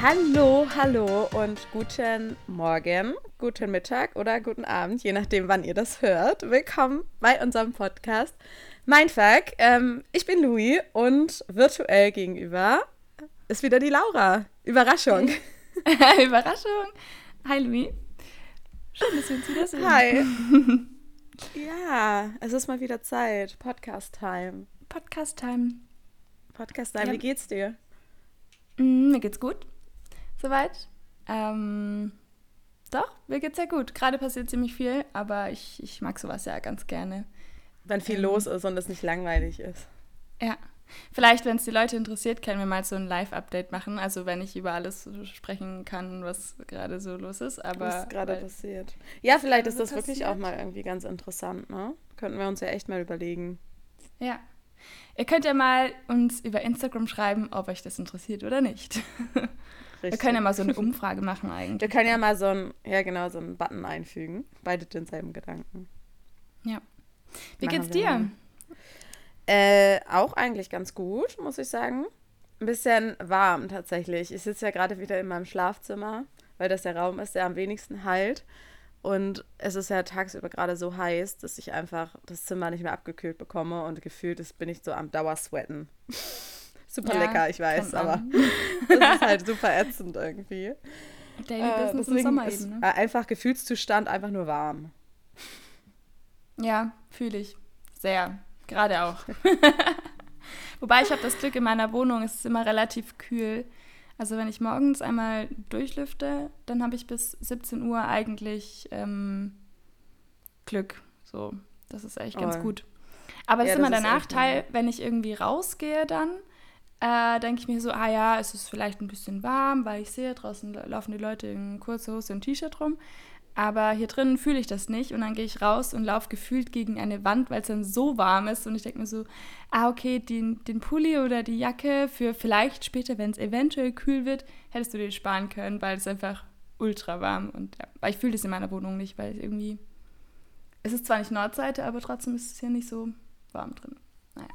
Hallo, hallo und guten Morgen, guten Mittag oder guten Abend, je nachdem, wann ihr das hört. Willkommen bei unserem Podcast Mindfuck. Ähm, ich bin Louis und virtuell gegenüber ist wieder die Laura. Überraschung. Überraschung. Hi Louis. Schön, dass wir uns wiedersehen. Hi. ja, es ist mal wieder Zeit. Podcast-Time. Podcast-Time. Podcast-Time. Ja. Wie geht's dir? Mm, mir geht's gut. Soweit. Ähm, doch, mir geht's sehr gut. Gerade passiert ziemlich viel, aber ich, ich mag sowas ja ganz gerne. Wenn viel ähm, los ist und es nicht langweilig ist. Ja. Vielleicht, wenn es die Leute interessiert, können wir mal so ein Live-Update machen. Also wenn ich über alles sprechen kann, was gerade so los ist. Aber was gerade passiert. Ja, vielleicht ist das passiert. wirklich auch mal irgendwie ganz interessant, ne? Könnten wir uns ja echt mal überlegen. Ja. Ihr könnt ja mal uns über Instagram schreiben, ob euch das interessiert oder nicht. Richtig. Wir können ja mal so eine Umfrage machen eigentlich. Wir können ja mal so ein, ja genau, so einen Button einfügen. Beide denselben Gedanken. Ja. Wie machen geht's dir? Äh, auch eigentlich ganz gut, muss ich sagen. Ein bisschen warm tatsächlich. Ich sitze ja gerade wieder in meinem Schlafzimmer, weil das der Raum ist, der am wenigsten heilt. Und es ist ja tagsüber gerade so heiß, dass ich einfach das Zimmer nicht mehr abgekühlt bekomme und gefühlt ist, bin ich so am Dauersweaten. super ja, lecker, ich weiß, aber das ist halt super ätzend irgendwie. Daily äh, Business im Sommer ist eben, ne? einfach Gefühlszustand einfach nur warm. Ja, fühle ich. Sehr. Gerade auch. Wobei ich habe das Glück in meiner Wohnung, es ist immer relativ kühl. Also wenn ich morgens einmal durchlüfte, dann habe ich bis 17 Uhr eigentlich ähm, Glück. So, das ist echt ganz oh. gut. Aber das ja, ist immer der Nachteil, wenn ich irgendwie rausgehe dann, äh, denke ich mir so, ah ja, es ist vielleicht ein bisschen warm, weil ich sehe, draußen laufen die Leute in kurzer Hose und T-Shirt rum. Aber hier drinnen fühle ich das nicht und dann gehe ich raus und laufe gefühlt gegen eine Wand, weil es dann so warm ist und ich denke mir so, ah okay, den, den Pulli oder die Jacke für vielleicht später, wenn es eventuell kühl wird, hättest du dir sparen können, weil es einfach ultra warm und ja, weil ich fühle das in meiner Wohnung nicht, weil es irgendwie, es ist zwar nicht Nordseite, aber trotzdem ist es hier nicht so warm drin. Naja.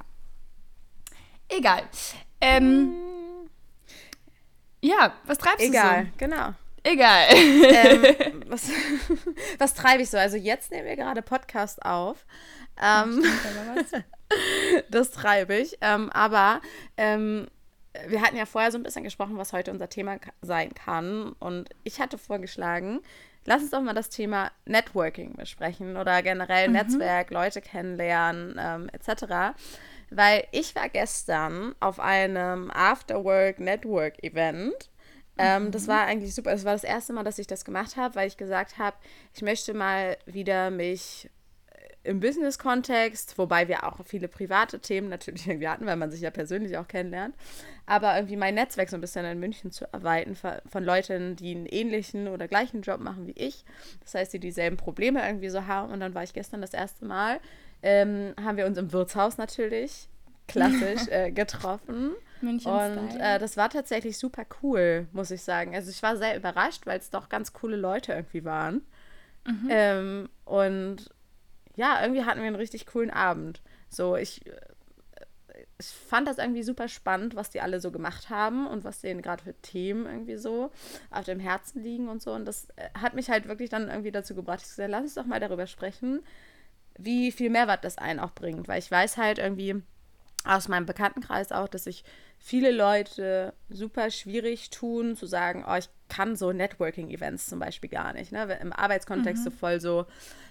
Egal. Ähm, ja, was treibst Egal, du so? genau. Egal. Ähm, was, was treibe ich so? Also jetzt nehmen wir gerade Podcast auf. Ähm, das treibe ich. Ähm, aber ähm, wir hatten ja vorher so ein bisschen gesprochen, was heute unser Thema sein kann. Und ich hatte vorgeschlagen, lass uns doch mal das Thema Networking besprechen oder generell mhm. Netzwerk, Leute kennenlernen, ähm, etc. Weil ich war gestern auf einem Afterwork Network Event ähm, mhm. Das war eigentlich super. Es war das erste Mal, dass ich das gemacht habe, weil ich gesagt habe, ich möchte mal wieder mich äh, im Business-Kontext, wobei wir auch viele private Themen natürlich irgendwie hatten, weil man sich ja persönlich auch kennenlernt, aber irgendwie mein Netzwerk so ein bisschen in München zu erweitern von Leuten, die einen ähnlichen oder gleichen Job machen wie ich. Das heißt, die dieselben Probleme irgendwie so haben. Und dann war ich gestern das erste Mal, ähm, haben wir uns im Wirtshaus natürlich klassisch äh, getroffen. München und äh, das war tatsächlich super cool, muss ich sagen. Also ich war sehr überrascht, weil es doch ganz coole Leute irgendwie waren. Mhm. Ähm, und ja, irgendwie hatten wir einen richtig coolen Abend. So, ich, äh, ich fand das irgendwie super spannend, was die alle so gemacht haben und was denen gerade für Themen irgendwie so auf dem Herzen liegen und so. Und das äh, hat mich halt wirklich dann irgendwie dazu gebracht, ich gesagt, lass uns doch mal darüber sprechen, wie viel Mehrwert das einen auch bringt. Weil ich weiß halt irgendwie aus meinem Bekanntenkreis auch, dass sich viele Leute super schwierig tun, zu sagen, oh, ich kann so Networking-Events zum Beispiel gar nicht. Ne? Im Arbeitskontext mhm. so voll so,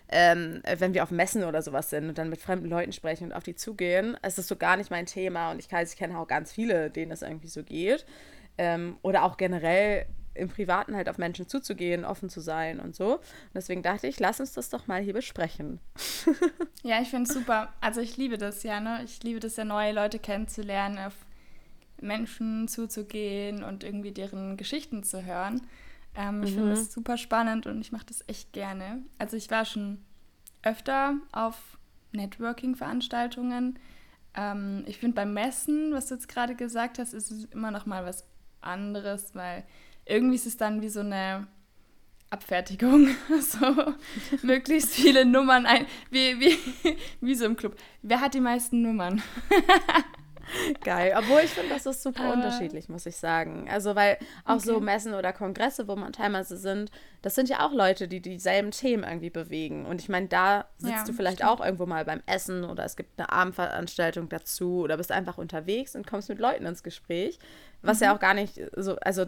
ähm, wenn wir auf Messen oder sowas sind und dann mit fremden Leuten sprechen und auf die zugehen, ist das so gar nicht mein Thema und ich, ich kenne auch ganz viele, denen es irgendwie so geht. Ähm, oder auch generell im Privaten halt auf Menschen zuzugehen, offen zu sein und so. Und deswegen dachte ich, lass uns das doch mal hier besprechen. ja, ich finde es super. Also ich liebe das ja, ne? Ich liebe das ja, neue Leute kennenzulernen, auf Menschen zuzugehen und irgendwie deren Geschichten zu hören. Ähm, ich mhm. finde das super spannend und ich mache das echt gerne. Also ich war schon öfter auf Networking-Veranstaltungen. Ähm, ich finde beim Messen, was du jetzt gerade gesagt hast, ist es immer noch mal was anderes, weil irgendwie ist es dann wie so eine Abfertigung, so möglichst viele Nummern ein, wie, wie, wie so im Club. Wer hat die meisten Nummern? Geil. Obwohl ich finde, das ist super Aber unterschiedlich, muss ich sagen. Also, weil auch okay. so Messen oder Kongresse, wo man teilweise sind, das sind ja auch Leute, die dieselben Themen irgendwie bewegen. Und ich meine, da sitzt ja, du vielleicht stimmt. auch irgendwo mal beim Essen oder es gibt eine Abendveranstaltung dazu oder bist einfach unterwegs und kommst mit Leuten ins Gespräch. Was mhm. ja auch gar nicht so, also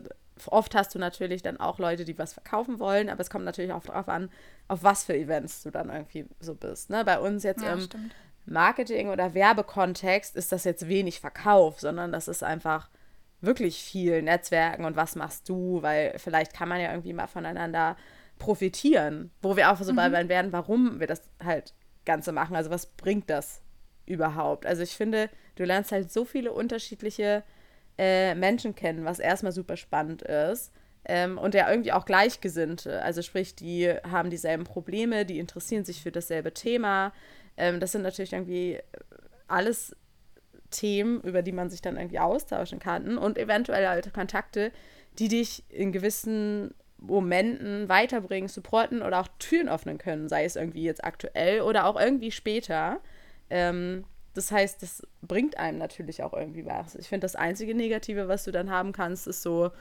oft hast du natürlich dann auch Leute, die was verkaufen wollen, aber es kommt natürlich auch darauf an, auf was für Events du dann irgendwie so bist. Ne? Bei uns jetzt ja, im stimmt. Marketing- oder Werbekontext ist das jetzt wenig Verkauf, sondern das ist einfach wirklich viel Netzwerken und was machst du, weil vielleicht kann man ja irgendwie mal voneinander profitieren, wo wir auch so mhm. bei werden, warum wir das halt Ganze machen. Also was bringt das überhaupt? Also ich finde, du lernst halt so viele unterschiedliche äh, Menschen kennen, was erstmal super spannend ist. Ähm, und ja irgendwie auch Gleichgesinnte. Also sprich, die haben dieselben Probleme, die interessieren sich für dasselbe Thema. Ähm, das sind natürlich irgendwie alles Themen, über die man sich dann irgendwie austauschen kann und eventuell halt Kontakte, die dich in gewissen Momenten weiterbringen, supporten oder auch Türen öffnen können, sei es irgendwie jetzt aktuell oder auch irgendwie später. Ähm, das heißt, das bringt einem natürlich auch irgendwie was. Ich finde, das einzige Negative, was du dann haben kannst, ist so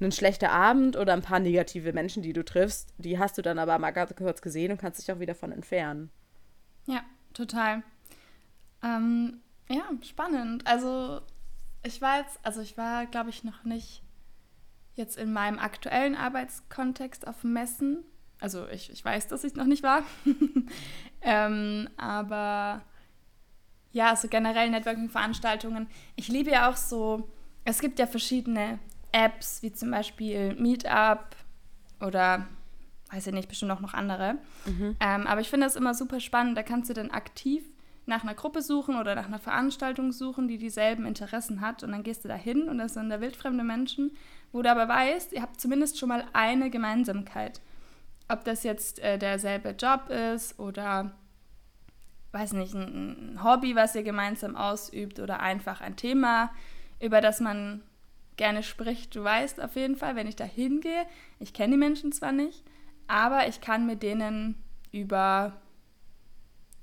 ein schlechter Abend oder ein paar negative Menschen, die du triffst. Die hast du dann aber mal ganz kurz gesehen und kannst dich auch wieder von entfernen. Ja, total. Ähm, ja, spannend. Also ich war jetzt, also ich war, glaube ich, noch nicht jetzt in meinem aktuellen Arbeitskontext auf Messen. Also ich, ich weiß, dass ich noch nicht war. ähm, aber ja, so generell Networking-Veranstaltungen. Ich liebe ja auch so, es gibt ja verschiedene Apps, wie zum Beispiel Meetup oder weiß ich nicht, bestimmt auch noch andere. Mhm. Ähm, aber ich finde das immer super spannend. Da kannst du dann aktiv nach einer Gruppe suchen oder nach einer Veranstaltung suchen, die dieselben Interessen hat. Und dann gehst du da hin und das sind da wildfremde Menschen, wo du aber weißt, ihr habt zumindest schon mal eine Gemeinsamkeit. Ob das jetzt äh, derselbe Job ist oder, weiß nicht, ein, ein Hobby, was ihr gemeinsam ausübt oder einfach ein Thema, über das man gerne spricht. Du weißt auf jeden Fall, wenn ich da hingehe, ich kenne die Menschen zwar nicht, aber ich kann mit denen über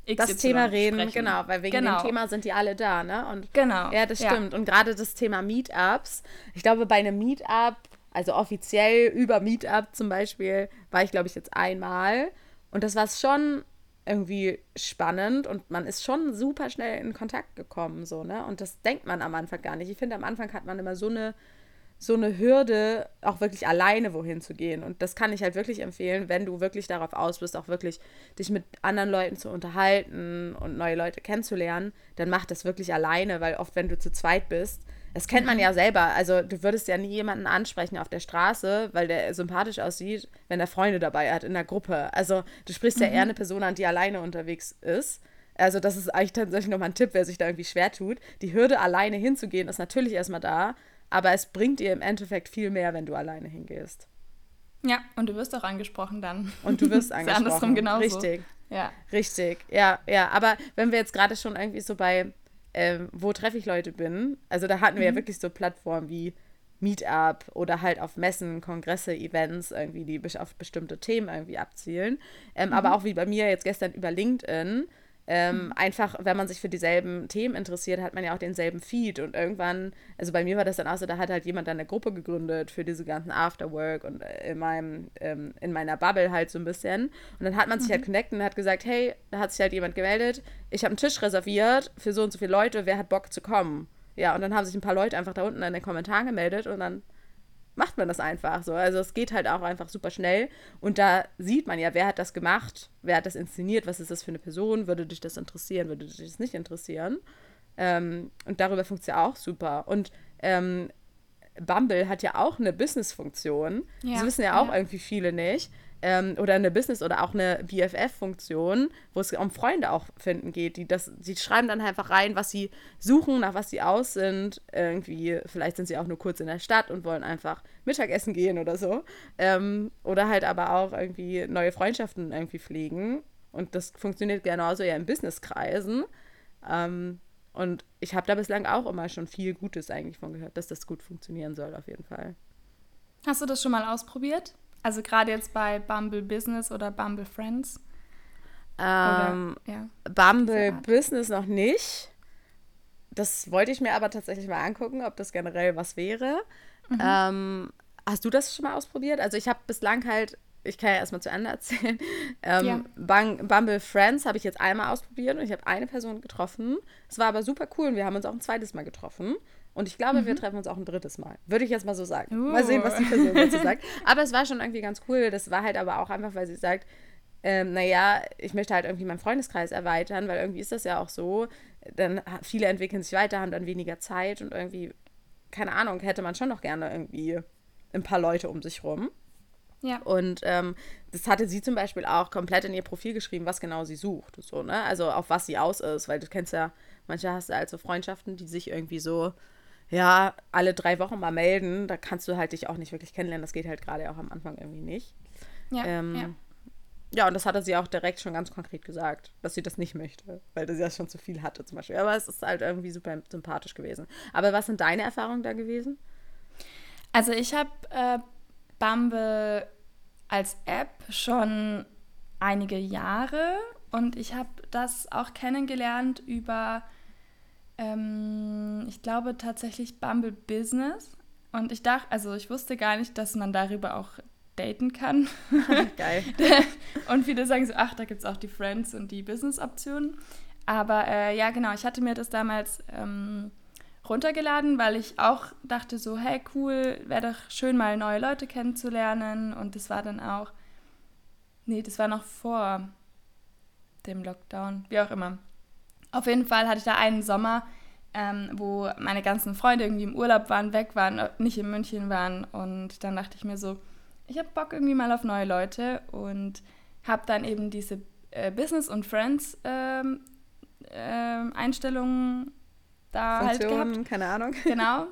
XY das Thema reden, sprechen. genau, weil wegen genau. dem Thema sind die alle da, ne? Und genau. Ja, das stimmt. Ja. Und gerade das Thema Meetups, ich glaube, bei einem Meetup, also offiziell über Meetup zum Beispiel, war ich, glaube ich, jetzt einmal. Und das war schon irgendwie spannend und man ist schon super schnell in Kontakt gekommen, so, ne? Und das denkt man am Anfang gar nicht. Ich finde, am Anfang hat man immer so eine so eine Hürde, auch wirklich alleine wohin zu gehen. Und das kann ich halt wirklich empfehlen, wenn du wirklich darauf aus bist, auch wirklich dich mit anderen Leuten zu unterhalten und neue Leute kennenzulernen, dann mach das wirklich alleine, weil oft, wenn du zu zweit bist, das kennt man ja selber. Also du würdest ja nie jemanden ansprechen auf der Straße, weil der sympathisch aussieht, wenn er Freunde dabei hat in der Gruppe. Also du sprichst mhm. ja eher eine Person an, die alleine unterwegs ist. Also das ist eigentlich tatsächlich nochmal ein Tipp, wer sich da irgendwie schwer tut. Die Hürde, alleine hinzugehen, ist natürlich erstmal da, aber es bringt dir im Endeffekt viel mehr, wenn du alleine hingehst. Ja, und du wirst auch angesprochen dann. Und du wirst angesprochen. ist andersrum genauso. Richtig. Ja. Richtig. Ja, ja. Aber wenn wir jetzt gerade schon irgendwie so bei, ähm, wo treffe ich Leute bin, also da hatten wir mhm. ja wirklich so Plattformen wie Meetup oder halt auf Messen, Kongresse, Events irgendwie, die auf bestimmte Themen irgendwie abzielen. Ähm, mhm. Aber auch wie bei mir jetzt gestern über LinkedIn ähm, mhm. Einfach, wenn man sich für dieselben Themen interessiert, hat man ja auch denselben Feed. Und irgendwann, also bei mir war das dann auch so, da hat halt jemand dann eine Gruppe gegründet für diese ganzen Afterwork und äh, in, meinem, ähm, in meiner Bubble halt so ein bisschen. Und dann hat man sich halt mhm. halt connected und hat gesagt, hey, da hat sich halt jemand gemeldet, ich habe einen Tisch reserviert für so und so viele Leute, wer hat Bock zu kommen? Ja, und dann haben sich ein paar Leute einfach da unten in den Kommentaren gemeldet und dann macht man das einfach so. Also es geht halt auch einfach super schnell. Und da sieht man ja, wer hat das gemacht, wer hat das inszeniert, was ist das für eine Person, würde dich das interessieren, würde dich das nicht interessieren. Ähm, und darüber funktioniert es ja auch super. Und ähm, Bumble hat ja auch eine Business-Funktion. Ja, das wissen ja auch ja. irgendwie viele nicht ähm, oder eine Business- oder auch eine BFF-Funktion, wo es um Freunde auch finden geht. Die, das, die schreiben dann einfach rein, was sie suchen, nach was sie aus sind. Irgendwie, vielleicht sind sie auch nur kurz in der Stadt und wollen einfach Mittagessen gehen oder so. Ähm, oder halt aber auch irgendwie neue Freundschaften irgendwie pflegen. Und das funktioniert genauso ja in Businesskreisen. Ähm, und ich habe da bislang auch immer schon viel Gutes eigentlich von gehört, dass das gut funktionieren soll, auf jeden Fall. Hast du das schon mal ausprobiert? Also gerade jetzt bei Bumble Business oder Bumble Friends? Ähm, oder, ja, Bumble Business noch nicht. das wollte ich mir aber tatsächlich mal angucken, ob das generell was wäre. Mhm. Ähm, hast du das schon mal ausprobiert? Also ich habe bislang halt, ich kann ja erstmal zu Ende erzählen, ähm, ja. Bumble Friends habe ich jetzt einmal ausprobiert und ich habe eine Person getroffen. Es war aber super cool und wir haben uns auch ein zweites Mal getroffen. Und ich glaube, mhm. wir treffen uns auch ein drittes Mal. Würde ich jetzt mal so sagen. Uh. Mal sehen, was die Person dazu sagt. Aber es war schon irgendwie ganz cool. Das war halt aber auch einfach, weil sie sagt, ähm, naja, ich möchte halt irgendwie meinen Freundeskreis erweitern, weil irgendwie ist das ja auch so, dann viele entwickeln sich weiter, haben dann weniger Zeit und irgendwie, keine Ahnung, hätte man schon noch gerne irgendwie ein paar Leute um sich rum. Ja. Und ähm, das hatte sie zum Beispiel auch komplett in ihr Profil geschrieben, was genau sie sucht. So, ne? Also auf was sie aus ist, weil du kennst ja, manche hast du also Freundschaften, die sich irgendwie so, ja, alle drei Wochen mal melden. Da kannst du halt dich auch nicht wirklich kennenlernen. Das geht halt gerade auch am Anfang irgendwie nicht. Ja, ähm, ja. Ja, und das hatte sie auch direkt schon ganz konkret gesagt, dass sie das nicht möchte, weil sie ja schon zu viel hatte zum Beispiel. Aber es ist halt irgendwie super sympathisch gewesen. Aber was sind deine Erfahrungen da gewesen? Also ich habe äh, Bumble als App schon einige Jahre und ich habe das auch kennengelernt über, ähm, ich glaube tatsächlich Bumble Business. Und ich dachte, also ich wusste gar nicht, dass man darüber auch daten kann. Geil. und viele sagen so, ach, da gibt es auch die Friends und die Business-Optionen. Aber äh, ja, genau, ich hatte mir das damals ähm, runtergeladen, weil ich auch dachte so, hey, cool, wäre doch schön, mal neue Leute kennenzulernen. Und das war dann auch, nee, das war noch vor dem Lockdown, wie auch immer. Auf jeden Fall hatte ich da einen Sommer, ähm, wo meine ganzen Freunde irgendwie im Urlaub waren, weg waren, nicht in München waren. Und dann dachte ich mir so, ich habe Bock irgendwie mal auf neue Leute und habe dann eben diese äh, Business und Friends ähm, äh, Einstellungen da halt Funktionen, halt gehabt. keine Ahnung. Genau.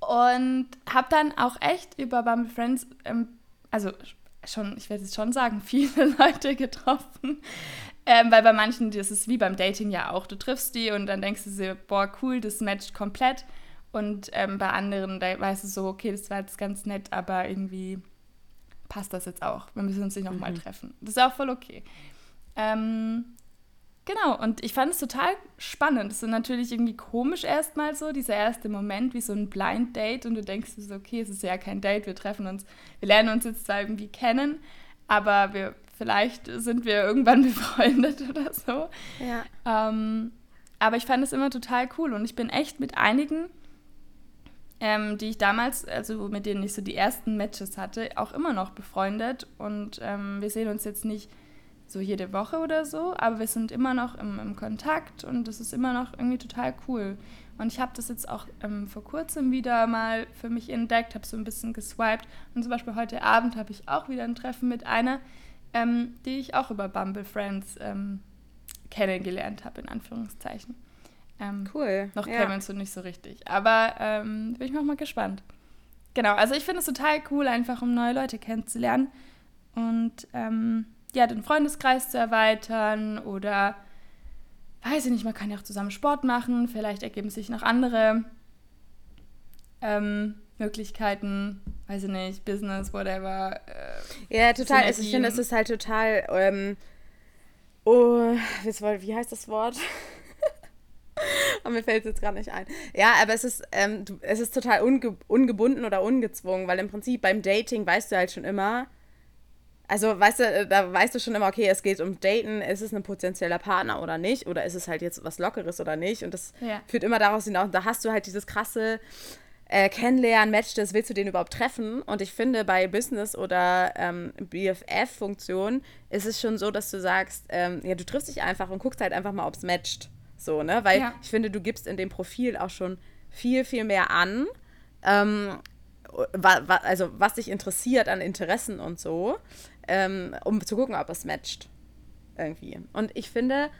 Und habe dann auch echt über Bumble Friends, ähm, also schon, ich werde es schon sagen, viele Leute getroffen. Ähm, weil bei manchen, das ist wie beim Dating ja auch, du triffst die und dann denkst du dir, boah, cool, das matcht komplett. Und ähm, bei anderen, da weißt du so, okay, das war jetzt ganz nett, aber irgendwie passt das jetzt auch. Wir müssen uns nicht nochmal mhm. treffen. Das ist auch voll okay. Ähm, genau, und ich fand es total spannend. Es ist natürlich irgendwie komisch erstmal so, dieser erste Moment, wie so ein Blind Date und du denkst so, okay, es ist ja kein Date, wir treffen uns, wir lernen uns jetzt zwar irgendwie kennen, aber wir, vielleicht sind wir irgendwann befreundet oder so. Ja. Ähm, aber ich fand es immer total cool und ich bin echt mit einigen ähm, die ich damals, also mit denen ich so die ersten Matches hatte, auch immer noch befreundet. Und ähm, wir sehen uns jetzt nicht so jede Woche oder so, aber wir sind immer noch im, im Kontakt und das ist immer noch irgendwie total cool. Und ich habe das jetzt auch ähm, vor kurzem wieder mal für mich entdeckt, habe so ein bisschen geswiped. Und zum Beispiel heute Abend habe ich auch wieder ein Treffen mit einer, ähm, die ich auch über Bumble Friends ähm, kennengelernt habe, in Anführungszeichen. Ähm, cool. Noch ja. uns so nicht so richtig. Aber ähm, bin ich auch mal gespannt. Genau, also ich finde es total cool, einfach um neue Leute kennenzulernen und ähm, ja, den Freundeskreis zu erweitern oder weiß ich nicht, man kann ja auch zusammen Sport machen, vielleicht ergeben sich noch andere ähm, Möglichkeiten, weiß ich nicht, Business, whatever. Äh, ja, total. Also ich finde, es ist halt total, ähm, oh, wie heißt das Wort? Aber mir fällt es jetzt gerade nicht ein. Ja, aber es ist, ähm, es ist total unge ungebunden oder ungezwungen, weil im Prinzip beim Dating weißt du halt schon immer, also weißt du, äh, da weißt du schon immer, okay, es geht um Daten, ist es ein potenzieller Partner oder nicht, oder ist es halt jetzt was Lockeres oder nicht. Und das ja. führt immer daraus hinaus, da hast du halt dieses krasse äh, Kennenlernen, Match, das willst du den überhaupt treffen? Und ich finde, bei Business- oder ähm, BFF-Funktionen ist es schon so, dass du sagst, ähm, ja, du triffst dich einfach und guckst halt einfach mal, ob es matcht. So, ne? Weil ja. ich finde, du gibst in dem Profil auch schon viel, viel mehr an. Ähm, wa, wa, also was dich interessiert an Interessen und so, ähm, um zu gucken, ob es matcht. Irgendwie. Und ich finde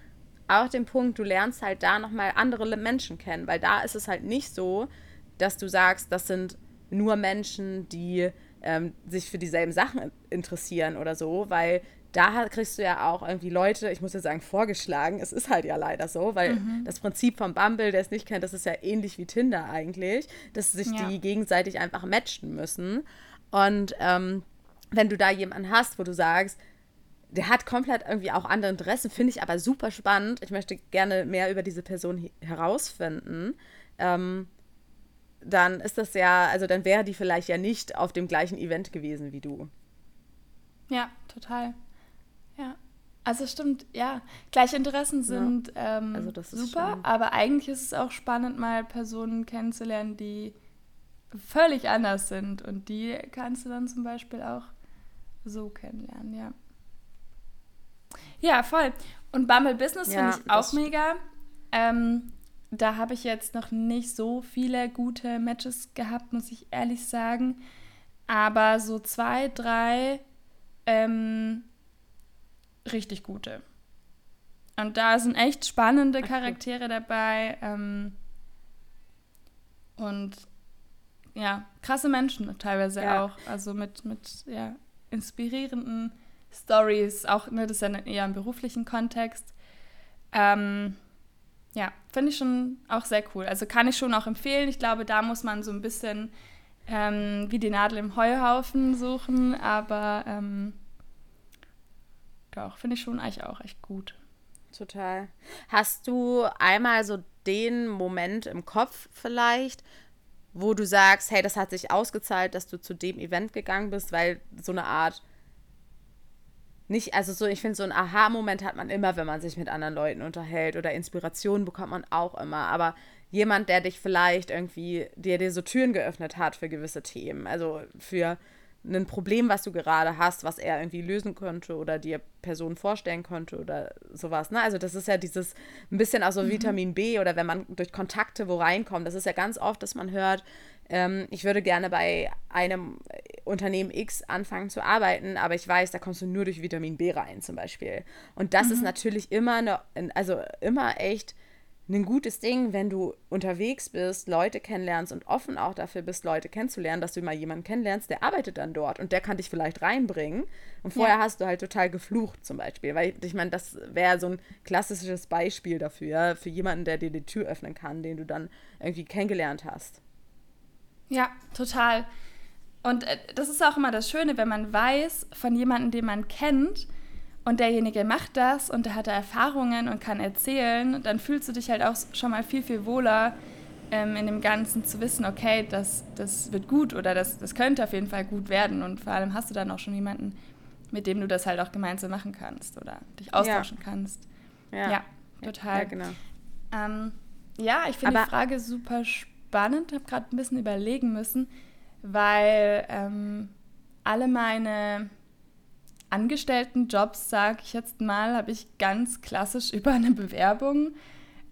auch den Punkt, du lernst halt da nochmal andere Menschen kennen, weil da ist es halt nicht so, dass du sagst, das sind nur Menschen, die ähm, sich für dieselben Sachen interessieren oder so, weil da kriegst du ja auch irgendwie Leute, ich muss ja sagen, vorgeschlagen. Es ist halt ja leider so, weil mhm. das Prinzip von Bumble, der es nicht kennt, das ist ja ähnlich wie Tinder eigentlich, dass sich ja. die gegenseitig einfach matchen müssen. Und ähm, wenn du da jemanden hast, wo du sagst, der hat komplett irgendwie auch andere Interessen, finde ich aber super spannend. Ich möchte gerne mehr über diese Person herausfinden. Ähm, dann ist das ja, also dann wäre die vielleicht ja nicht auf dem gleichen Event gewesen wie du. Ja, total. Ja. Also stimmt, ja. Gleiche Interessen sind ja. ähm, also super, schön. aber eigentlich ist es auch spannend, mal Personen kennenzulernen, die völlig anders sind. Und die kannst du dann zum Beispiel auch so kennenlernen, ja. Ja, voll. Und Bumble Business ja, finde ich auch mega. Ähm, da habe ich jetzt noch nicht so viele gute Matches gehabt, muss ich ehrlich sagen. Aber so zwei, drei ähm, richtig gute. Und da sind echt spannende Charaktere dabei. Ähm, und ja, krasse Menschen teilweise ja. auch. Also mit, mit ja, inspirierenden Stories, auch ne, das ist ja eher im beruflichen Kontext. Ähm, ja, finde ich schon auch sehr cool. Also kann ich schon auch empfehlen. Ich glaube, da muss man so ein bisschen ähm, wie die Nadel im Heuhaufen suchen, aber ähm, doch, finde ich schon eigentlich auch echt gut. Total. Hast du einmal so den Moment im Kopf vielleicht, wo du sagst, hey, das hat sich ausgezahlt, dass du zu dem Event gegangen bist, weil so eine Art nicht, also so, ich finde, so ein Aha-Moment hat man immer, wenn man sich mit anderen Leuten unterhält oder Inspiration bekommt man auch immer. Aber jemand, der dich vielleicht irgendwie, der dir so Türen geöffnet hat für gewisse Themen, also für ein Problem, was du gerade hast, was er irgendwie lösen könnte oder dir Personen vorstellen könnte oder sowas. Ne? Also das ist ja dieses ein bisschen auch so mhm. Vitamin B oder wenn man durch Kontakte wo reinkommt. Das ist ja ganz oft, dass man hört, ähm, ich würde gerne bei einem Unternehmen X anfangen zu arbeiten, aber ich weiß, da kommst du nur durch Vitamin B rein zum Beispiel. Und das mhm. ist natürlich immer eine, also immer echt ein gutes Ding, wenn du unterwegs bist, Leute kennenlernst und offen auch dafür bist, Leute kennenzulernen, dass du mal jemanden kennenlernst, der arbeitet dann dort und der kann dich vielleicht reinbringen. Und vorher ja. hast du halt total geflucht zum Beispiel. Weil ich meine, das wäre so ein klassisches Beispiel dafür, für jemanden, der dir die Tür öffnen kann, den du dann irgendwie kennengelernt hast. Ja, total. Und äh, das ist auch immer das Schöne, wenn man weiß von jemandem, den man kennt, und derjenige macht das und der hat da Erfahrungen und kann erzählen, dann fühlst du dich halt auch schon mal viel, viel wohler ähm, in dem Ganzen zu wissen, okay, das, das wird gut oder das, das könnte auf jeden Fall gut werden. Und vor allem hast du dann auch schon jemanden, mit dem du das halt auch gemeinsam machen kannst oder dich austauschen ja. kannst. Ja, ja total. Ja, genau. Ähm, ja, ich finde die Frage super spannend, habe gerade ein bisschen überlegen müssen, weil ähm, alle meine Angestelltenjobs, sage ich jetzt mal, habe ich ganz klassisch über eine Bewerbung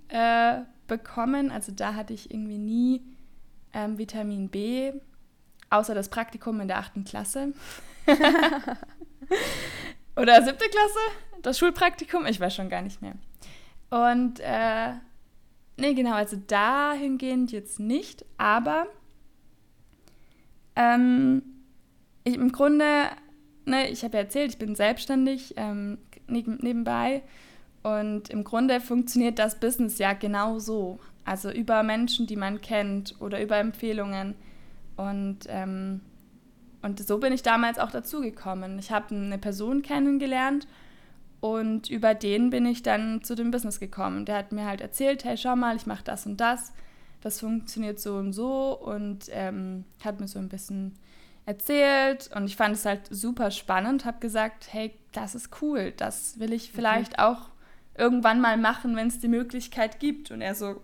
äh, bekommen. Also da hatte ich irgendwie nie ähm, Vitamin B, außer das Praktikum in der achten Klasse. Oder siebte Klasse, das Schulpraktikum, ich weiß schon gar nicht mehr. Und äh, nee, genau, also dahingehend jetzt nicht, aber ähm, ich, im Grunde ne, ich habe ja erzählt, ich bin selbstständig ähm, nebenbei und im Grunde funktioniert das Business ja genau so. Also über Menschen, die man kennt oder über Empfehlungen. Und, ähm, und so bin ich damals auch dazugekommen. Ich habe eine Person kennengelernt und über den bin ich dann zu dem Business gekommen. Der hat mir halt erzählt, hey, schau mal, ich mache das und das. Das funktioniert so und so und ähm, hat mir so ein bisschen erzählt und ich fand es halt super spannend, habe gesagt, hey, das ist cool, das will ich vielleicht mhm. auch irgendwann mal machen, wenn es die Möglichkeit gibt. Und er so,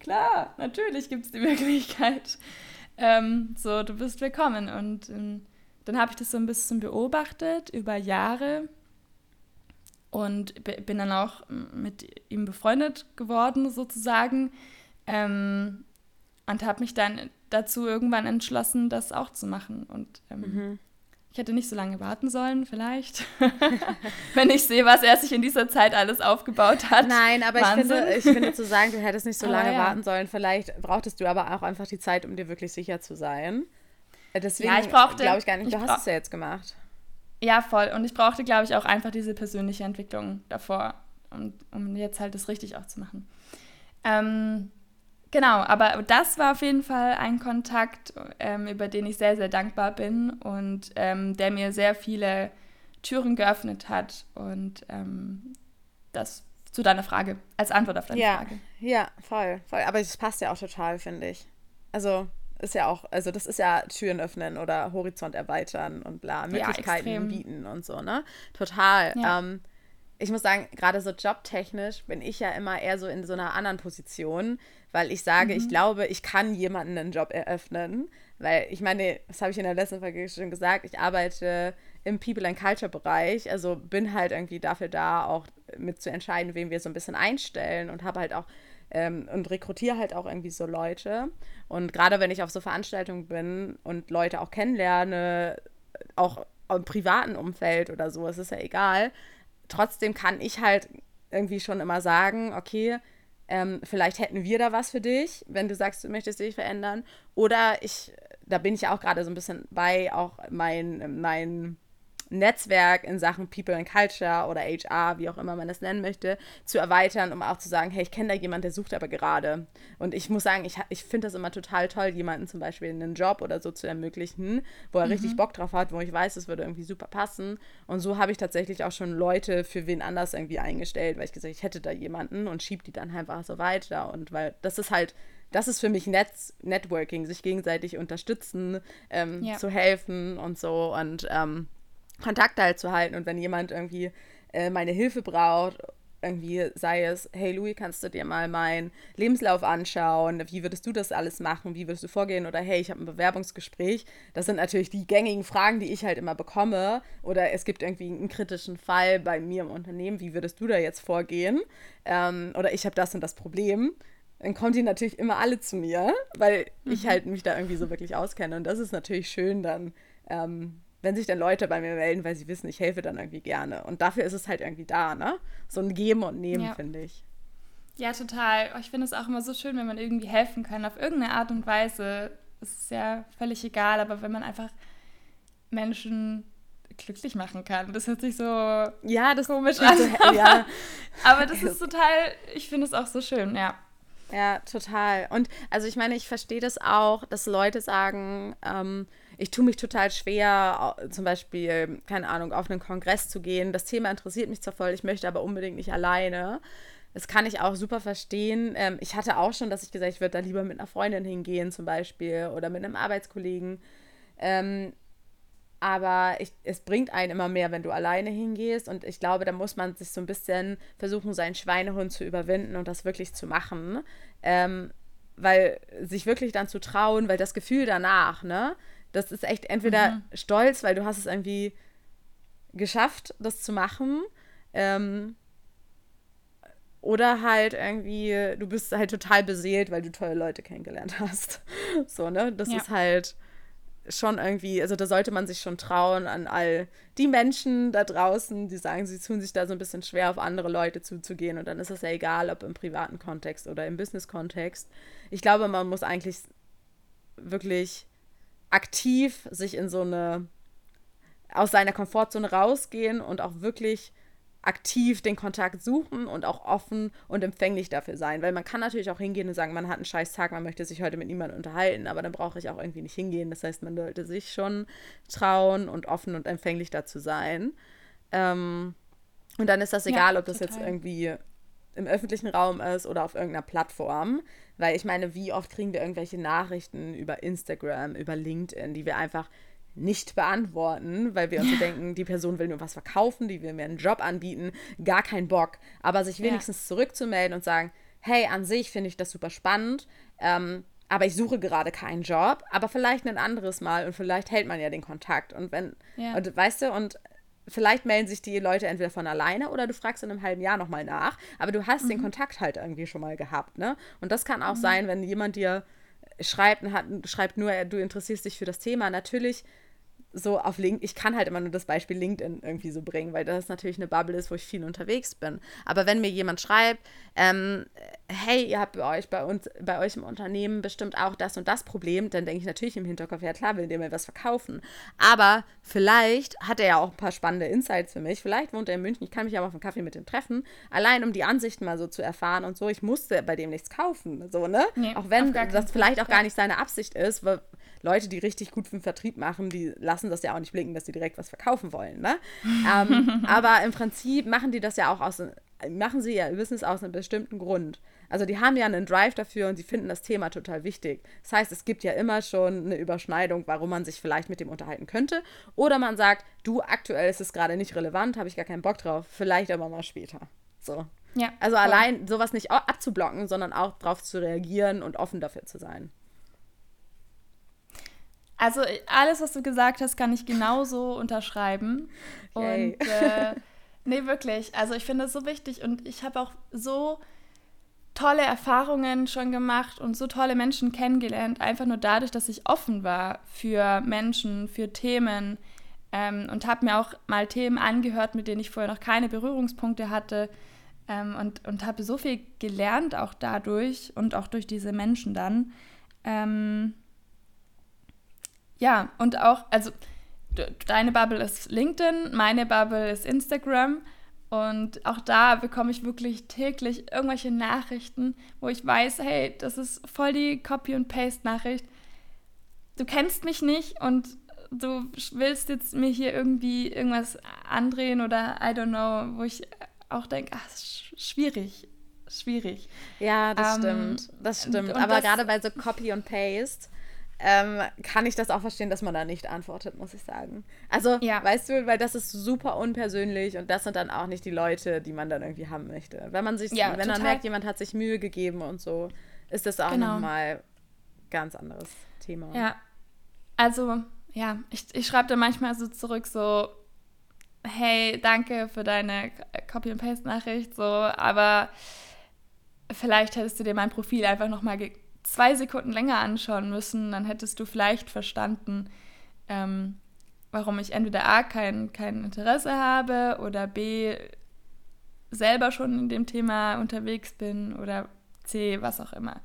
klar, natürlich gibt es die Möglichkeit. Ähm, so, du bist willkommen. Und ähm, dann habe ich das so ein bisschen beobachtet über Jahre und bin dann auch mit ihm befreundet geworden sozusagen ähm, und habe mich dann dazu irgendwann entschlossen, das auch zu machen. Und ähm, mhm. ich hätte nicht so lange warten sollen, vielleicht, wenn ich sehe, was er sich in dieser Zeit alles aufgebaut hat. Nein, aber ich finde, ich finde zu sagen, du hättest nicht so lange ja. warten sollen. Vielleicht brauchtest du aber auch einfach die Zeit, um dir wirklich sicher zu sein. Äh, deswegen ja, ich brauchte, glaube ich gar nicht, du hast es ja jetzt gemacht. Ja, voll. Und ich brauchte, glaube ich, auch einfach diese persönliche Entwicklung davor, um, um jetzt halt das richtig auch zu machen. Ähm, Genau, aber das war auf jeden Fall ein Kontakt, ähm, über den ich sehr, sehr dankbar bin und ähm, der mir sehr viele Türen geöffnet hat. Und ähm, das zu deiner Frage, als Antwort auf deine ja, Frage. Ja, voll, voll. Aber es passt ja auch total, finde ich. Also ist ja auch, also das ist ja Türen öffnen oder Horizont erweitern und bla, Möglichkeiten ja, bieten und so, ne? Total. Ja. Ähm, ich muss sagen, gerade so jobtechnisch bin ich ja immer eher so in so einer anderen Position, weil ich sage, mhm. ich glaube, ich kann jemanden einen Job eröffnen. Weil ich meine, das habe ich in der letzten Folge schon gesagt, ich arbeite im People and Culture Bereich, also bin halt irgendwie dafür da, auch mit zu entscheiden, wen wir so ein bisschen einstellen und habe halt auch ähm, und rekrutiere halt auch irgendwie so Leute. Und gerade wenn ich auf so Veranstaltungen bin und Leute auch kennenlerne, auch im privaten Umfeld oder so, es ist ja egal, trotzdem kann ich halt irgendwie schon immer sagen, okay, ähm, vielleicht hätten wir da was für dich, wenn du sagst, du möchtest dich verändern. Oder ich, da bin ich auch gerade so ein bisschen bei, auch mein, mein Netzwerk in Sachen People and Culture oder HR, wie auch immer man das nennen möchte, zu erweitern, um auch zu sagen, hey, ich kenne da jemanden, der sucht aber gerade. Und ich muss sagen, ich, ich finde das immer total toll, jemanden zum Beispiel einen Job oder so zu ermöglichen, wo er mhm. richtig Bock drauf hat, wo ich weiß, es würde irgendwie super passen. Und so habe ich tatsächlich auch schon Leute für wen anders irgendwie eingestellt, weil ich gesagt ich hätte da jemanden und schiebe die dann einfach so weiter. Und weil das ist halt das ist für mich Netz, Networking, sich gegenseitig unterstützen, ähm, ja. zu helfen und so. Und ähm, Kontakt halt zu halten. Und wenn jemand irgendwie äh, meine Hilfe braucht, irgendwie sei es, hey Louis, kannst du dir mal meinen Lebenslauf anschauen? Wie würdest du das alles machen? Wie würdest du vorgehen? Oder hey, ich habe ein Bewerbungsgespräch. Das sind natürlich die gängigen Fragen, die ich halt immer bekomme. Oder es gibt irgendwie einen kritischen Fall bei mir im Unternehmen. Wie würdest du da jetzt vorgehen? Ähm, oder ich habe das und das Problem. Dann kommen die natürlich immer alle zu mir, weil mhm. ich halt mich da irgendwie so wirklich auskenne. Und das ist natürlich schön dann. Ähm, wenn sich dann Leute bei mir melden, weil sie wissen, ich helfe dann irgendwie gerne. Und dafür ist es halt irgendwie da, ne? So ein Geben und Nehmen, ja. finde ich. Ja, total. Ich finde es auch immer so schön, wenn man irgendwie helfen kann, auf irgendeine Art und Weise. Es ist ja völlig egal, aber wenn man einfach Menschen glücklich machen kann. Das hört sich so ja, das komisch an. So, ja. aber das ist total, ich finde es auch so schön, ja. Ja, total. Und also ich meine, ich verstehe das auch, dass Leute sagen, ähm, ich tue mich total schwer, zum Beispiel, keine Ahnung, auf einen Kongress zu gehen. Das Thema interessiert mich zwar voll, ich möchte aber unbedingt nicht alleine. Das kann ich auch super verstehen. Ähm, ich hatte auch schon, dass ich gesagt, ich würde da lieber mit einer Freundin hingehen, zum Beispiel, oder mit einem Arbeitskollegen. Ähm, aber ich, es bringt einen immer mehr, wenn du alleine hingehst. Und ich glaube, da muss man sich so ein bisschen versuchen, seinen Schweinehund zu überwinden und das wirklich zu machen. Ähm, weil sich wirklich dann zu trauen, weil das Gefühl danach, ne? Das ist echt entweder mhm. stolz, weil du hast es irgendwie geschafft, das zu machen. Ähm, oder halt irgendwie, du bist halt total beseelt, weil du tolle Leute kennengelernt hast. So, ne? Das ja. ist halt schon irgendwie, also da sollte man sich schon trauen an all die Menschen da draußen, die sagen, sie tun sich da so ein bisschen schwer, auf andere Leute zuzugehen. Und dann ist es ja egal, ob im privaten Kontext oder im Business-Kontext. Ich glaube, man muss eigentlich wirklich aktiv sich in so eine, aus seiner Komfortzone rausgehen und auch wirklich aktiv den Kontakt suchen und auch offen und empfänglich dafür sein. Weil man kann natürlich auch hingehen und sagen, man hat einen scheiß Tag, man möchte sich heute mit niemandem unterhalten, aber dann brauche ich auch irgendwie nicht hingehen. Das heißt, man sollte sich schon trauen und offen und empfänglich dazu sein. Ähm, und dann ist das egal, ja, ob das total. jetzt irgendwie im öffentlichen Raum ist oder auf irgendeiner Plattform. Weil ich meine, wie oft kriegen wir irgendwelche Nachrichten über Instagram, über LinkedIn, die wir einfach nicht beantworten, weil wir uns so denken, die Person will nur was verkaufen, die will mir einen Job anbieten, gar keinen Bock. Aber sich wenigstens ja. zurückzumelden und sagen, hey, an sich finde ich das super spannend, ähm, aber ich suche gerade keinen Job, aber vielleicht ein anderes Mal und vielleicht hält man ja den Kontakt. Und wenn, ja. und weißt du, und vielleicht melden sich die Leute entweder von alleine oder du fragst in einem halben Jahr nochmal nach, aber du hast mhm. den Kontakt halt irgendwie schon mal gehabt, ne? Und das kann auch mhm. sein, wenn jemand dir schreibt und hat, schreibt nur, du interessierst dich für das Thema. Natürlich so auf LinkedIn, ich kann halt immer nur das Beispiel LinkedIn irgendwie so bringen, weil das natürlich eine Bubble ist, wo ich viel unterwegs bin. Aber wenn mir jemand schreibt, ähm, hey, ihr habt bei euch, bei uns, bei euch im Unternehmen bestimmt auch das und das Problem, dann denke ich natürlich im Hinterkopf, ja klar, will der mir was verkaufen. Aber vielleicht hat er ja auch ein paar spannende Insights für mich. Vielleicht wohnt er in München, ich kann mich aber auf einen Kaffee mit ihm treffen, allein um die Ansichten mal so zu erfahren und so. Ich musste bei dem nichts kaufen, so, ne? Nee, auch wenn das vielleicht auch gar nicht seine Absicht ist, weil Leute, die richtig gut für den Vertrieb machen, die lassen das ja auch nicht blicken, dass sie direkt was verkaufen wollen. Ne? ähm, aber im Prinzip machen die das ja auch aus, machen sie ja, wissen es aus einem bestimmten Grund. Also die haben ja einen Drive dafür und sie finden das Thema total wichtig. Das heißt, es gibt ja immer schon eine Überschneidung, warum man sich vielleicht mit dem unterhalten könnte. Oder man sagt, du, aktuell ist es gerade nicht relevant, habe ich gar keinen Bock drauf, vielleicht aber mal später. So. Ja, also voll. allein sowas nicht abzublocken, sondern auch darauf zu reagieren und offen dafür zu sein. Also alles, was du gesagt hast, kann ich genauso unterschreiben. Yay. Und äh, nee, wirklich. Also ich finde das so wichtig und ich habe auch so tolle Erfahrungen schon gemacht und so tolle Menschen kennengelernt, einfach nur dadurch, dass ich offen war für Menschen, für Themen ähm, und habe mir auch mal Themen angehört, mit denen ich vorher noch keine Berührungspunkte hatte ähm, und, und habe so viel gelernt auch dadurch und auch durch diese Menschen dann. Ähm, ja, und auch, also deine Bubble ist LinkedIn, meine Bubble ist Instagram. Und auch da bekomme ich wirklich täglich irgendwelche Nachrichten, wo ich weiß, hey, das ist voll die Copy- und Paste-Nachricht. Du kennst mich nicht und du willst jetzt mir hier irgendwie irgendwas andrehen oder I don't know, wo ich auch denke, ach, schwierig, schwierig. Ja, das ähm, stimmt, das stimmt. Aber gerade bei so Copy und Paste ähm, kann ich das auch verstehen, dass man da nicht antwortet, muss ich sagen. Also, ja. weißt du, weil das ist super unpersönlich und das sind dann auch nicht die Leute, die man dann irgendwie haben möchte. Wenn man sich, ja, wenn total. man merkt, jemand hat sich Mühe gegeben und so, ist das auch genau. nochmal ganz anderes Thema. Ja. Also, ja, ich, ich schreibe da manchmal so zurück, so, hey, danke für deine Copy-and-Paste-Nachricht, so, aber vielleicht hättest du dir mein Profil einfach nochmal zwei Sekunden länger anschauen müssen, dann hättest du vielleicht verstanden, ähm, warum ich entweder A, kein, kein Interesse habe oder B, selber schon in dem Thema unterwegs bin oder C, was auch immer.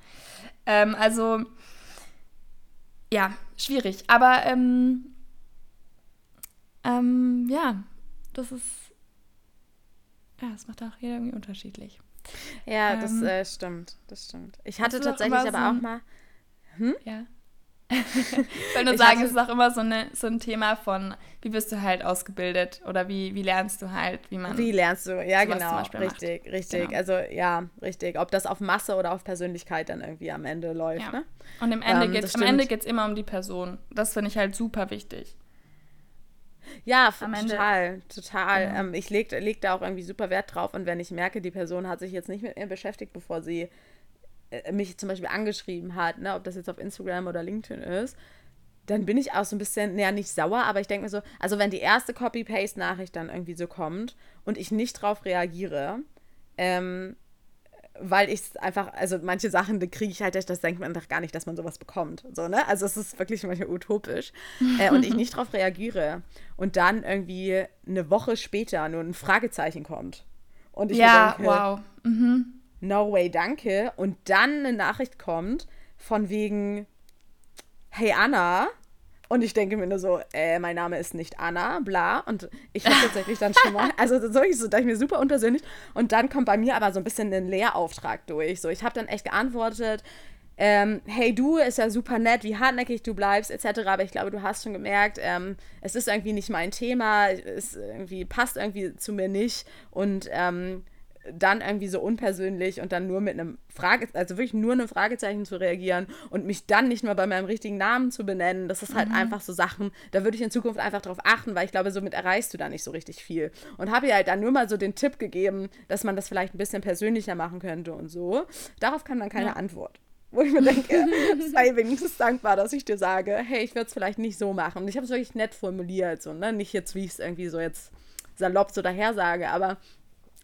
Ähm, also, ja, schwierig. Aber ähm, ähm, ja, das ist, ja, das macht auch jeder irgendwie unterschiedlich. Ja, ähm, das äh, stimmt, das stimmt. Ich hatte tatsächlich aber so ein, auch mal. Hm? Ja. ich will nur sagen, es ist auch immer so, eine, so ein Thema von, wie wirst du halt ausgebildet oder wie, wie lernst du halt, wie man. Wie lernst du, ja, genau. Richtig, macht. richtig. Genau. Also, ja, richtig. Ob das auf Masse oder auf Persönlichkeit dann irgendwie am Ende läuft, ja. ne? Und im Ende ähm, geht's, am Ende geht es immer um die Person. Das finde ich halt super wichtig. Ja, total, total. Ja. Ähm, ich lege leg da auch irgendwie super Wert drauf und wenn ich merke, die Person hat sich jetzt nicht mit mir beschäftigt, bevor sie äh, mich zum Beispiel angeschrieben hat, ne, ob das jetzt auf Instagram oder LinkedIn ist, dann bin ich auch so ein bisschen, naja, nicht sauer, aber ich denke mir so, also wenn die erste Copy-Paste-Nachricht dann irgendwie so kommt und ich nicht drauf reagiere, ähm, weil ich es einfach, also manche Sachen, kriege ich halt, das denkt man doch gar nicht, dass man sowas bekommt. So, ne? Also es ist wirklich manchmal utopisch. äh, und ich nicht darauf reagiere und dann irgendwie eine Woche später nur ein Fragezeichen kommt. Und ich ja, denke, wow. Mhm. No way, danke. Und dann eine Nachricht kommt von wegen, hey Anna, und ich denke mir nur so, äh, mein Name ist nicht Anna, bla. Und ich habe tatsächlich dann schon mal, also so, so dachte ich mir super unpersönlich. Und dann kommt bei mir aber so ein bisschen ein Lehrauftrag durch. So, ich habe dann echt geantwortet, ähm, hey du, ist ja super nett, wie hartnäckig du bleibst, etc. Aber ich glaube, du hast schon gemerkt, ähm, es ist irgendwie nicht mein Thema, es irgendwie passt irgendwie zu mir nicht. Und ähm, dann irgendwie so unpersönlich und dann nur mit einem Frage, also wirklich nur einem Fragezeichen zu reagieren und mich dann nicht mal bei meinem richtigen Namen zu benennen, das ist halt mhm. einfach so Sachen, da würde ich in Zukunft einfach drauf achten, weil ich glaube, somit erreichst du da nicht so richtig viel. Und habe ihr halt dann nur mal so den Tipp gegeben, dass man das vielleicht ein bisschen persönlicher machen könnte und so. Darauf kam dann keine ja. Antwort. Wo ich mir denke, sei wenigstens dankbar, dass ich dir sage, hey, ich würde es vielleicht nicht so machen. Und ich habe es wirklich nett formuliert, so, ne? Nicht jetzt, wie ich es irgendwie so jetzt salopp so daher sage, aber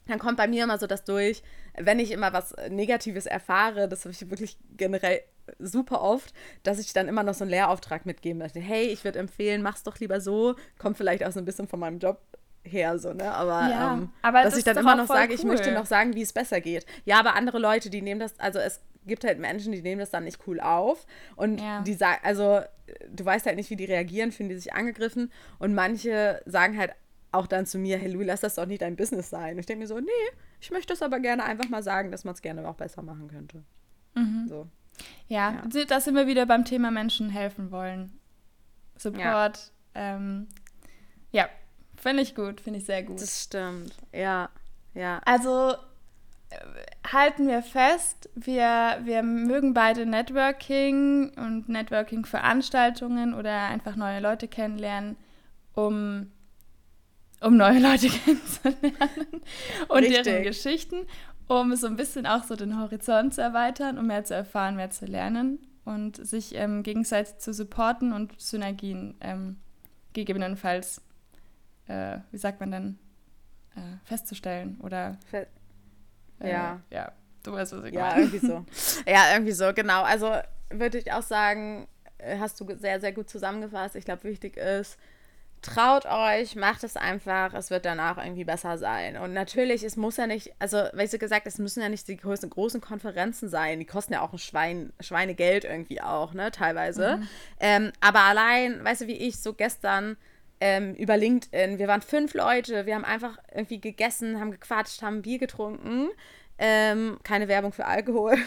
dann kommt bei mir immer so das durch, wenn ich immer was Negatives erfahre, das habe ich wirklich generell super oft, dass ich dann immer noch so einen Lehrauftrag mitgeben möchte. Hey, ich würde empfehlen, mach's doch lieber so. Kommt vielleicht auch so ein bisschen von meinem Job her, so, ne? Aber, ja, ähm, aber dass das ich dann immer noch sage, cool. ich möchte noch sagen, wie es besser geht. Ja, aber andere Leute, die nehmen das, also es gibt halt Menschen, die nehmen das dann nicht cool auf und ja. die sagen, also du weißt halt nicht, wie die reagieren, fühlen die sich angegriffen und manche sagen halt auch dann zu mir, hey Louis, lass das doch nicht dein Business sein. Ich denke mir so, nee, ich möchte es aber gerne einfach mal sagen, dass man es gerne auch besser machen könnte. Mhm. So. Ja, ja, da sind wir wieder beim Thema Menschen helfen wollen. Support. Ja, ähm, ja finde ich gut, finde ich sehr gut. Das stimmt, ja, ja. Also äh, halten wir fest, wir, wir mögen beide Networking und Networking-Veranstaltungen oder einfach neue Leute kennenlernen, um, um neue Leute kennenzulernen und Richtig. deren Geschichten um so ein bisschen auch so den Horizont zu erweitern, um mehr zu erfahren, mehr zu lernen und sich ähm, gegenseitig zu supporten und Synergien ähm, gegebenenfalls, äh, wie sagt man denn, äh, festzustellen oder Fe äh, ja. ja, du weißt, was ich ja, meine. Ja, irgendwie so. ja, irgendwie so, genau. Also würde ich auch sagen, äh, hast du sehr, sehr gut zusammengefasst. Ich glaube, wichtig ist, traut euch, macht es einfach, es wird danach irgendwie besser sein. Und natürlich, es muss ja nicht, also, wie du gesagt, es müssen ja nicht die großen, großen Konferenzen sein, die kosten ja auch ein Schwein, Schweinegeld irgendwie auch, ne, teilweise. Mhm. Ähm, aber allein, weißt du, wie ich so gestern ähm, über LinkedIn, wir waren fünf Leute, wir haben einfach irgendwie gegessen, haben gequatscht, haben Bier getrunken. Ähm, keine Werbung für Alkohol.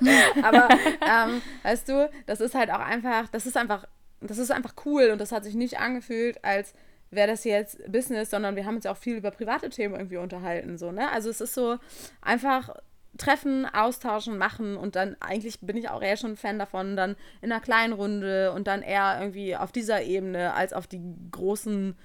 aber ähm, weißt du, das ist halt auch einfach, das ist einfach das ist einfach cool und das hat sich nicht angefühlt, als wäre das jetzt Business, sondern wir haben uns ja auch viel über private Themen irgendwie unterhalten. So, ne? Also es ist so einfach treffen, austauschen, machen und dann eigentlich bin ich auch eher schon ein Fan davon, dann in einer kleinen Runde und dann eher irgendwie auf dieser Ebene als auf die großen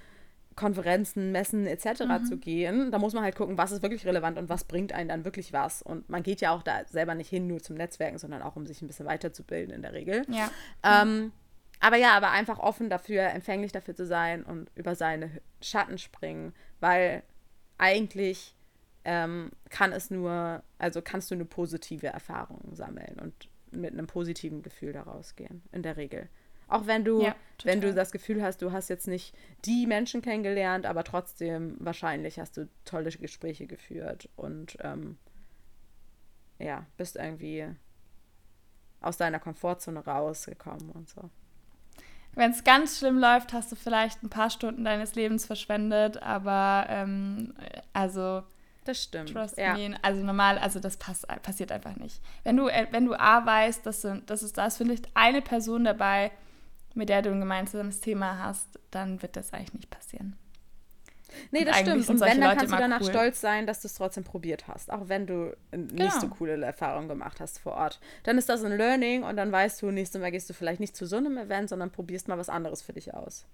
Konferenzen, Messen etc. Mhm. zu gehen. Da muss man halt gucken, was ist wirklich relevant und was bringt einen dann wirklich was. Und man geht ja auch da selber nicht hin nur zum Netzwerken, sondern auch um sich ein bisschen weiterzubilden in der Regel. Ja. Ähm, aber ja, aber einfach offen dafür, empfänglich dafür zu sein und über seine Schatten springen, weil eigentlich ähm, kann es nur, also kannst du eine positive Erfahrung sammeln und mit einem positiven Gefühl daraus gehen, in der Regel. Auch wenn du, ja, wenn du das Gefühl hast, du hast jetzt nicht die Menschen kennengelernt, aber trotzdem wahrscheinlich hast du tolle Gespräche geführt und ähm, ja, bist irgendwie aus deiner Komfortzone rausgekommen und so. Wenn es ganz schlimm läuft, hast du vielleicht ein paar Stunden deines Lebens verschwendet, aber ähm, also. Das stimmt. Trust ja. me. Also normal, also das pass, passiert einfach nicht. Wenn du, äh, wenn du A weißt, dass, dass es da ist vielleicht eine Person dabei, mit der du ein gemeinsames Thema hast, dann wird das eigentlich nicht passieren. Nee, das stimmt. Und wenn, dann Leute kannst du danach cool. stolz sein, dass du es trotzdem probiert hast. Auch wenn du nicht genau. so coole Erfahrungen gemacht hast vor Ort. Dann ist das ein Learning und dann weißt du, nächstes Mal gehst du vielleicht nicht zu so einem Event, sondern probierst mal was anderes für dich aus.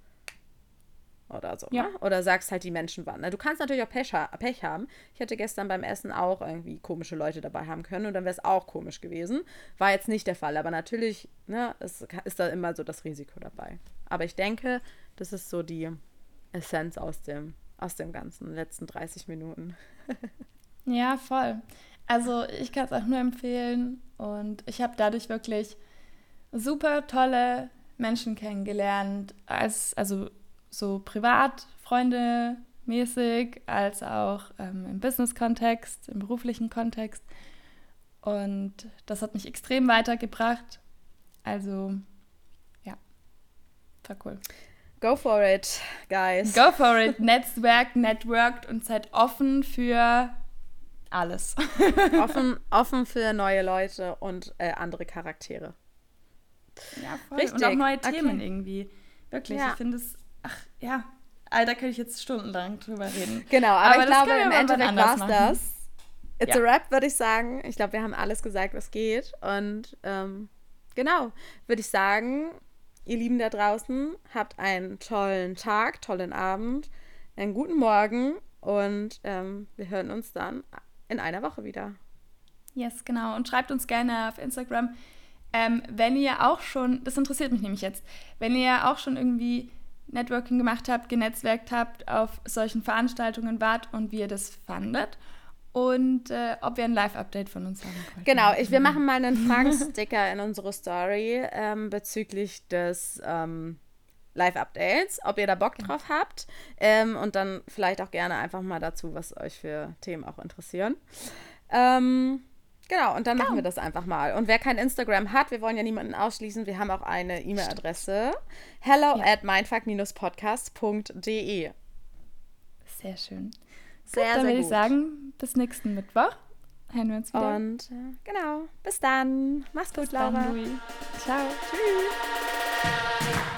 Oder so. Ja. Ne? Oder sagst halt, die Menschen waren. Ne? Du kannst natürlich auch Pech, Pech, haben. Ich hätte gestern beim Essen auch irgendwie komische Leute dabei haben können und dann wäre es auch komisch gewesen. War jetzt nicht der Fall. Aber natürlich ne, es ist da immer so das Risiko dabei. Aber ich denke, das ist so die Essenz aus dem aus dem ganzen letzten 30 Minuten. ja, voll. Also ich kann es auch nur empfehlen und ich habe dadurch wirklich super tolle Menschen kennengelernt, als, also so privat, Freunde mäßig, als auch ähm, im Business-Kontext, im beruflichen Kontext. Und das hat mich extrem weitergebracht. Also ja, war cool. Go for it, guys. Go for it. Netzwerk, networked und seid offen für alles. offen, offen für neue Leute und äh, andere Charaktere. Ja, voll. Richtig. Und auch neue Themen okay. irgendwie. Wirklich, ja. ich finde es, ach ja, da könnte ich jetzt stundenlang drüber reden. Genau, aber, aber ich glaube, im Endeffekt war es das. It's ja. a wrap, würde ich sagen. Ich glaube, wir haben alles gesagt, was geht. Und ähm, genau, würde ich sagen, ihr Lieben da draußen, habt einen tollen Tag, tollen Abend, einen guten Morgen und ähm, wir hören uns dann in einer Woche wieder. Yes, genau. Und schreibt uns gerne auf Instagram, ähm, wenn ihr auch schon, das interessiert mich nämlich jetzt, wenn ihr auch schon irgendwie Networking gemacht habt, genetzwerkt habt, auf solchen Veranstaltungen wart und wie ihr das fandet und äh, ob wir ein Live-Update von uns haben wollten. Genau, ich, wir machen mal einen Fragensticker in unsere Story ähm, bezüglich des ähm, Live-Updates, ob ihr da Bock drauf habt ähm, und dann vielleicht auch gerne einfach mal dazu, was euch für Themen auch interessieren. Ähm, genau, und dann genau. machen wir das einfach mal. Und wer kein Instagram hat, wir wollen ja niemanden ausschließen, wir haben auch eine E-Mail-Adresse. hello ja. at mindfuck-podcast.de Sehr schön. Sehr, Gut, dann sehr würde ich sagen, bis nächsten Mittwoch. hören wir uns wieder. Und äh, genau, bis dann. Mach's gut, bis Laura. Dann, Ciao. Tschüss.